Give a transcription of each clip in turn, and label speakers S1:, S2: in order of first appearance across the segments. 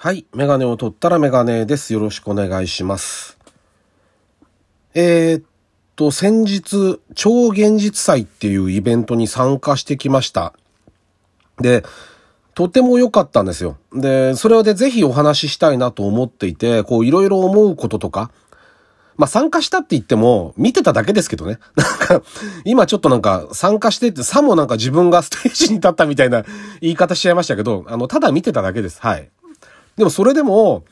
S1: はい。メガネを取ったらメガネです。よろしくお願いします。えー、っと、先日、超現実祭っていうイベントに参加してきました。で、とても良かったんですよ。で、それでぜひお話ししたいなと思っていて、こういろいろ思うこととか、まあ参加したって言っても、見てただけですけどね。なんか、今ちょっとなんか参加してって、さもなんか自分がステージに立ったみたいな言い方しちゃいましたけど、あの、ただ見てただけです。はい。でもそれでも、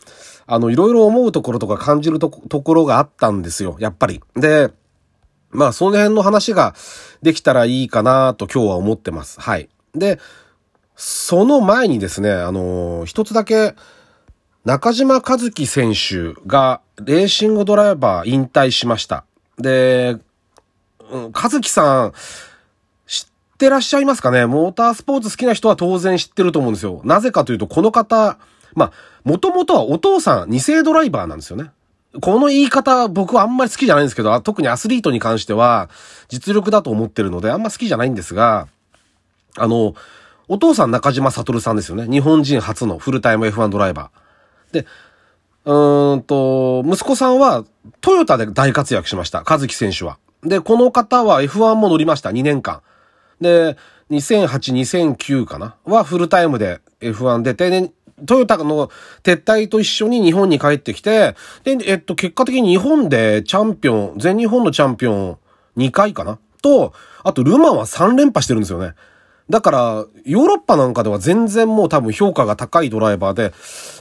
S1: あの、いろいろ思うところとか感じるところがあったんですよ、やっぱり。で、まあその辺の話ができたらいいかなと今日は思ってます。はい。で、その前にですね、あの一つだけ、中島和樹選手がレーシングドライバー引退しました。で、うん、和樹さん、知ってらっしゃいますかね？モータースポーツ好きな人は当然知ってると思うんですよ。なぜかというと、この方、まあ、もともとはお父さん、二世ドライバーなんですよね。この言い方、僕はあんまり好きじゃないんですけど、特にアスリートに関しては、実力だと思ってるので、あんま好きじゃないんですが、あの、お父さん中島悟さんですよね。日本人初のフルタイム F1 ドライバー。で、うーんと、息子さんはトヨタで大活躍しました。和樹選手は。で、この方は F1 も乗りました。2年間。で、2008、2009かな？はフルタイムで F1 出て、で、トヨタの撤退と一緒に日本に帰ってきて、で、えっと、結果的に日本でチャンピオン、全日本のチャンピオン2回かな？と、あとルマンは3連覇してるんですよね。だから、ヨーロッパなんかでは全然もう多分評価が高いドライバーで、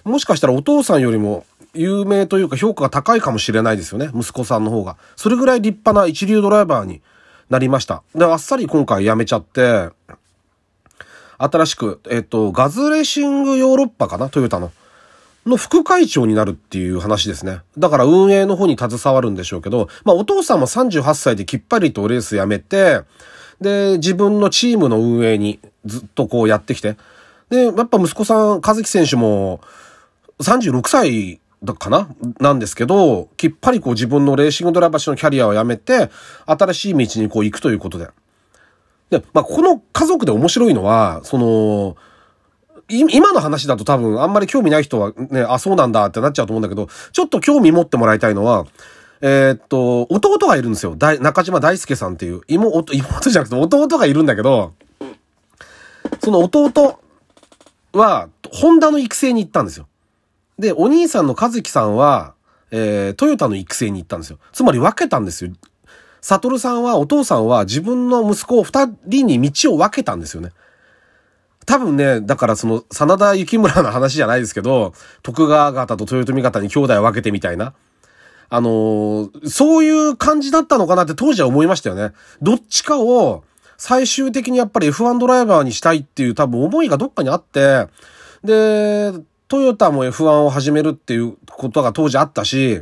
S1: もしかしたらお父さんよりも有名というか評価が高いかもしれないですよね。息子さんの方が。それぐらい立派な一流ドライバーになりました。で、あっさり今回辞めちゃって、新しく、えっと、ガズレーシングヨーロッパかな？トヨタの。の副会長になるっていう話ですね。だから運営の方に携わるんでしょうけど、まあお父さんも38歳できっぱりとレースやめて、で、自分のチームの運営にずっとこうやってきて。で、やっぱ息子さん、和樹選手も36歳だかな？なんですけど、きっぱりこう自分のレーシングドライバーのキャリアをやめて、新しい道にこう行くということで。で、まあ、この家族で面白いのは、その、今の話だと多分あんまり興味ない人はね、あ、そうなんだってなっちゃうと思うんだけど、ちょっと興味持ってもらいたいのは、えー、っと、弟がいるんですよ。大中島大輔さんっていう。妹、妹じゃなくて弟がいるんだけど、その弟は、ホンダの育成に行ったんですよ。で、お兄さんの和樹さんは、えー、トヨタの育成に行ったんですよ。つまり分けたんですよ。サトルさんは、お父さんは自分の息子を二人に道を分けたんですよね。多分ね、だからその、真田幸村の話じゃないですけど、徳川方と豊臣方に兄弟を分けてみたいな。あのー、そういう感じだったのかなって当時は思いましたよね。どっちかを最終的にやっぱり F1 ドライバーにしたいっていう多分思いがどっかにあって、で、トヨタも F1 を始めるっていうことが当時あったし、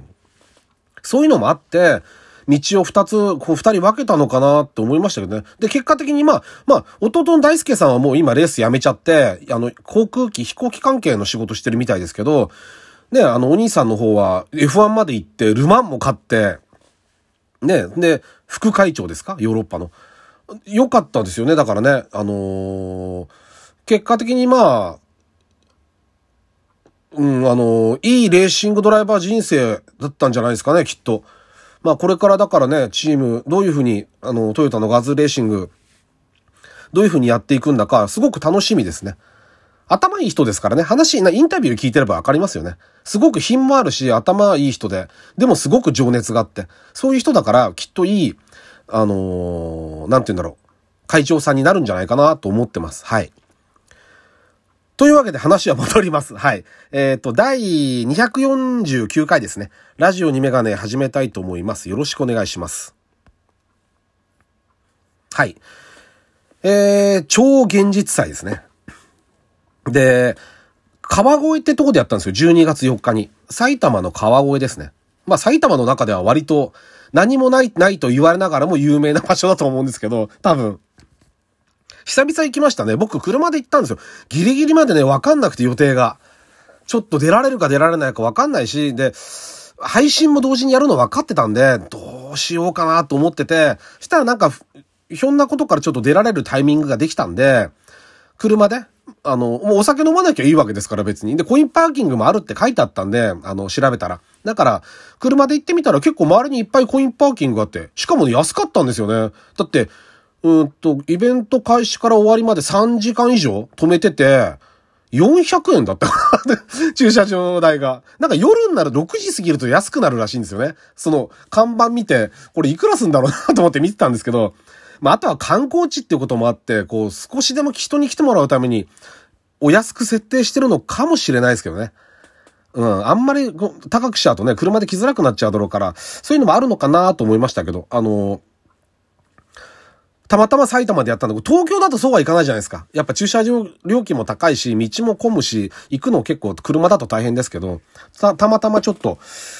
S1: そういうのもあって、道を二つ、こう二人分けたのかなって思いましたけどね。で、結果的にまあ、まあ、弟の大輔さんはもう今レースやめちゃって、あの、航空機、飛行機関係の仕事してるみたいですけど、ね、あの、お兄さんの方は F1 まで行って、ルマンも勝って、ね、で、副会長ですか？ヨーロッパの。良かったですよね。だからね、あのー、結果的にまあ、うん、あのー、いいレーシングドライバー人生だったんじゃないですかね、きっと。まあこれからだからね、チーム、どういうふうに、あの、トヨタのガズレーシング、どういうふうにやっていくんだか、すごく楽しみですね。頭いい人ですからね、話、インタビュー聞いてればわかりますよね。すごく品もあるし、頭いい人で、でもすごく情熱があって、そういう人だから、きっといい、あのー、なんて言うんだろう、会長さんになるんじゃないかなと思ってます。はい。というわけで話は戻ります。はい。えっ、ー、と、第249回ですね。ラジオにメガネ始めたいと思います。よろしくお願いします。はい。えー、超現実祭ですね。で、川越ってとこでやったんですよ。12月4日に。埼玉の川越ですね。まあ埼玉の中では割と何もない、ないと言われながらも有名な場所だと思うんですけど、多分。久々行きましたね。僕車で行ったんですよ。ギリギリまでね、わかんなくて予定が。ちょっと出られるか出られないかわかんないし、で、配信も同時にやるの分かってたんで、どうしようかなと思ってて、したらなんか、ひょんなことからちょっと出られるタイミングができたんで、車で、あの、もうお酒飲まなきゃいいわけですから別に。で、コインパーキングもあるって書いてあったんで、あの、調べたら。だから、車で行ってみたら結構周りにいっぱいコインパーキングがあって、しかも、安かったんですよね。だって、うんと、イベント開始から終わりまで3時間以上止めてて、400円だったかな 駐車場代が。なんか夜になる6時過ぎると安くなるらしいんですよね。その看板見て、これいくらすんだろうなと思って見てたんですけど、まあ、あとは観光地っていうこともあって、こう、少しでも人に来てもらうために、お安く設定してるのかもしれないですけどね。うん。あんまり高くしちゃうとね、車で来づらくなっちゃうだろうから、そういうのもあるのかなと思いましたけど、あのーたまたま埼玉でやったんだけど、東京だとそうはいかないじゃないですか。やっぱ駐車場料金も高いし、道も混むし、行くの結構車だと大変ですけど、た、たまたまちょっと、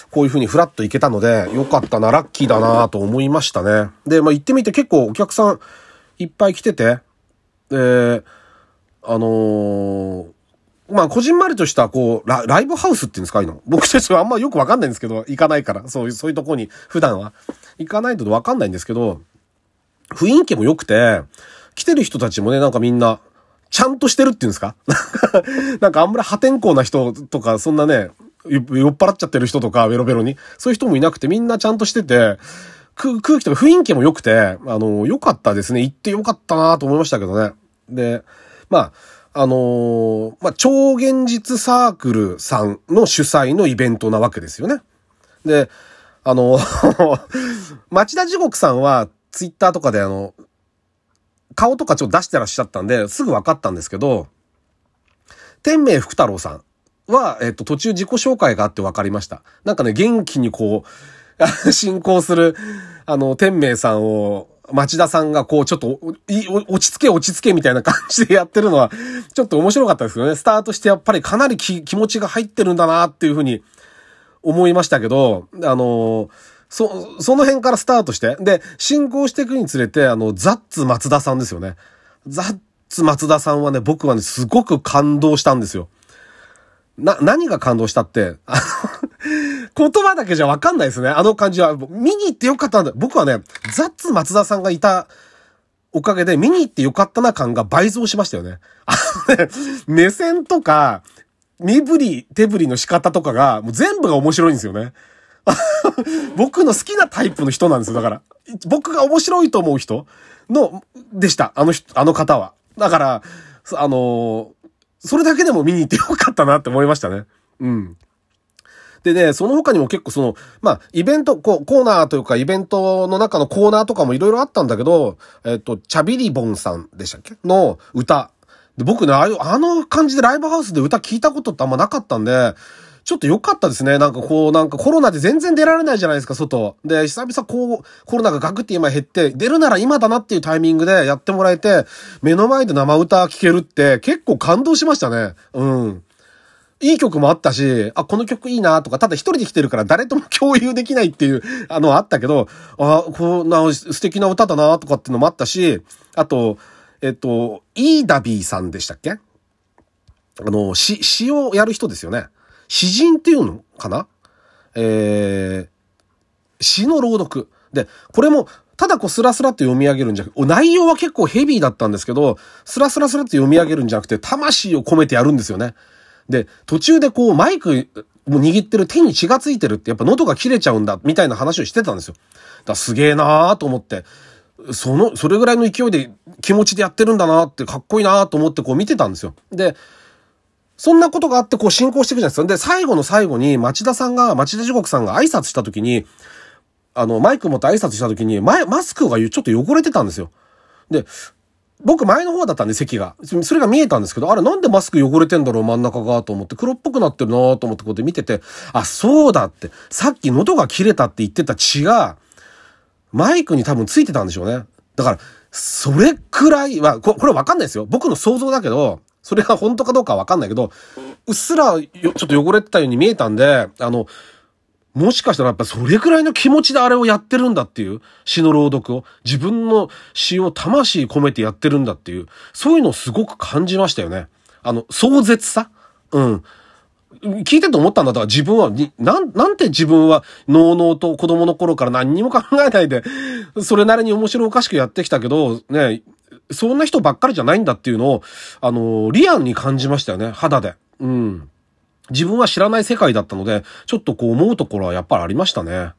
S1: こういう風にフラッと行けたので、よかったな、ラッキーだなと思いましたね。で、まあ行ってみて結構お客さんいっぱい来てて、で、あのー、まあ、こじんまりとした、こうラ、ライブハウスっていうんですか、いの。僕たちはあんまよくわかんないんですけど、行かないから、そういう、そういうとこに、普段は。行かないとわかんないんですけど、雰囲気も良くて、来てる人たちもね、なんかみんな、ちゃんとしてるっていうんですか？なんかあんまり破天荒な人とか、そんなね、酔っ払っちゃってる人とか、ベロベロに。そういう人もいなくて、みんなちゃんとしてて、空気とか雰囲気も良くて、あの、良かったですね。行って良かったなと思いましたけどね。で、まあ、あのー、まあ、超現実サークルさんの主催のイベントなわけですよね。で、あの 町田地獄さんは、ツイッターとかであの、顔とかちょっと出してらっしゃったんで、すぐ分かったんですけど、天明福太郎さんは、えっと、途中自己紹介があって分かりました。なんかね、元気にこう、進行する、あの、天明さんを、町田さんがこう、ちょっと、落ち着け落ち着けみたいな感じでやってるのは、ちょっと面白かったですよね。スタートしてやっぱりかなり気持ちが入ってるんだなっていうふうに思いましたけど、あのーそ、その辺からスタートして、で、進行していくにつれて、あの、ザッツ松田さんですよね。ザッツ松田さんはね、僕はね、すごく感動したんですよ。な、何が感動したって、あの、言葉だけじゃわかんないですね。あの感じは。見に行ってよかったんだ。僕はね、ザッツ松田さんがいたおかげで見に行ってよかったな感が倍増しましたよね。あのね、目線とか、身振り、手振りの仕方とかが、もう全部が面白いんですよね。僕の好きなタイプの人なんですよ。だから。僕が面白いと思う人の、でした。あの人、あの方は。だから、あのそれだけでも見に行ってよかったなって思いましたね。うん。でね、その他にも結構その、まあ、イベント、こう、コーナーというか、イベントの中のコーナーとかもいろいろあったんだけど、えっと、チャビリボンさんでしたっけ？の歌。で、僕ね、ああの感じでライブハウスで歌聞いたことってあんまなかったんで、ちょっと良かったですね。なんかこう、なんかコロナで全然出られないじゃないですか、外。で、久々こう、コロナがガクって今減って、出るなら今だなっていうタイミングでやってもらえて、目の前で生歌聴けるって結構感動しましたね。うん。いい曲もあったし、あ、この曲いいなとか、ただ一人で来てるから誰とも共有できないっていう、あのあったけど、あ、こうな、素敵な歌だなとかっていうのもあったし、あと、えっと、イーダビーさんでしたっけ？あの、詩、詩をやる人ですよね。詩人っていうのかな？えー、詩の朗読。で、これも、ただこうスラスラって読み上げるんじゃなくて、内容は結構ヘビーだったんですけど、スラスラスラって読み上げるんじゃなくて、魂を込めてやるんですよね。で、途中でこうマイクも握ってる手に血がついてるって、やっぱ喉が切れちゃうんだ、みたいな話をしてたんですよ。だすげえなーと思って、その、それぐらいの勢いで気持ちでやってるんだなって、かっこいいなーと思ってこう見てたんですよ。で、そんなことがあってこう進行していくじゃないですか。で、最後の最後に町田さんが、町田地獄さんが挨拶した時に、あの、マイク持って挨拶した時に、前、マスクがちょっと汚れてたんですよ。で、僕前の方だったんで席が。それが見えたんですけど、あれなんでマスク汚れてんだろう真ん中がと思って黒っぽくなってるなと思ってこうやって見てて、あ、そうだって。さっき喉が切れたって言ってた血が、マイクに多分ついてたんでしょうね。だから、それくらいは、これわかんないですよ。僕の想像だけど、それが本当かどうかわかんないけど、うっすらよちょっと汚れてたように見えたんで、あの、もしかしたらやっぱそれくらいの気持ちであれをやってるんだっていう詩の朗読を、自分の詩を魂込めてやってるんだっていう、そういうのをすごく感じましたよね。あの、壮絶さ？うん。聞いてて思ったんだ。だから自分は、なん、なんて自分は、のうのうと子供の頃から何にも考えないで、それなりに面白おかしくやってきたけど、ね、そんな人ばっかりじゃないんだっていうのを、あの、リアルに感じましたよね、肌で。うん。自分は知らない世界だったので、ちょっとこう思うところはやっぱりありましたね。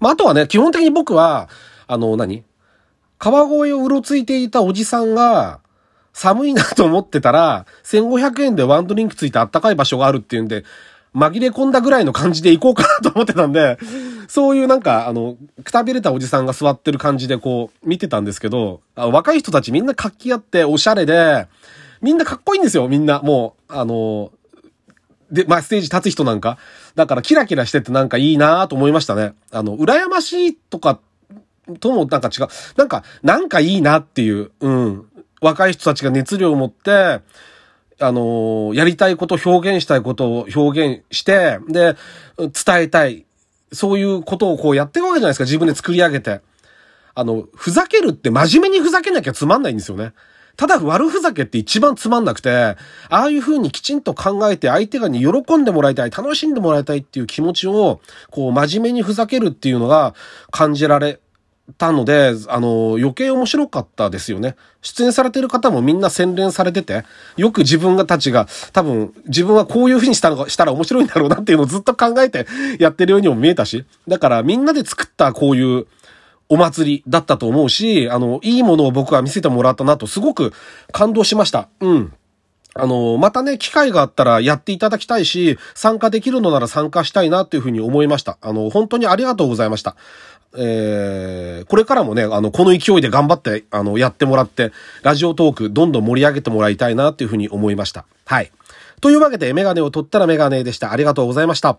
S1: まあ、あとはね、基本的に僕は、あの、何？川越をうろついていたおじさんが、寒いなと思ってたら、1500円でワンドリンクついてあったかい場所があるっていうんで、紛れ込んだぐらいの感じで行こうかなと思ってたんで、そういうなんか、あの、くたびれたおじさんが座ってる感じでこう、見てたんですけど、若い人たちみんな活気あって、おしゃれで、みんなかっこいいんですよ、みんな。もう、あの、で、まあ、ステージ立つ人なんか。だからキラキラしててなんかいいなと思いましたね。あの、羨ましいとか、ともなんか違う。なんか、なんかいいなっていう、うん。若い人たちが熱量を持って、あのやりたいこと、表現したいことを表現して、で、伝えたい。そういうことをこうやっていくわけじゃないですか。自分で作り上げて。あの、ふざけるって真面目にふざけなきゃつまんないんですよね。ただ悪ふざけって一番つまんなくて、ああいう風にきちんと考えて相手がに喜んでもらいたい、楽しんでもらいたいっていう気持ちを、こう真面目にふざけるっていうのが感じられたので、あの、余計面白かったですよね。出演されてる方もみんな洗練されてて、よく自分がたちが、多分、自分はこういう風にしたのしたら面白いんだろうなっていうのをずっと考えてやってるようにも見えたし、だからみんなで作ったこういう、お祭りだったと思うし、あの、いいものを僕は見せてもらったなとすごく感動しました。うん。あの、またね、機会があったらやっていただきたいし、参加できるのなら参加したいなっていうふうに思いました。あの、本当にありがとうございました。えー、これからもね、あの、この勢いで頑張って、あの、やってもらって、ラジオトークどんどん盛り上げてもらいたいなというふうに思いました。はい。というわけで、メガネを取ったらメガネでした。ありがとうございました。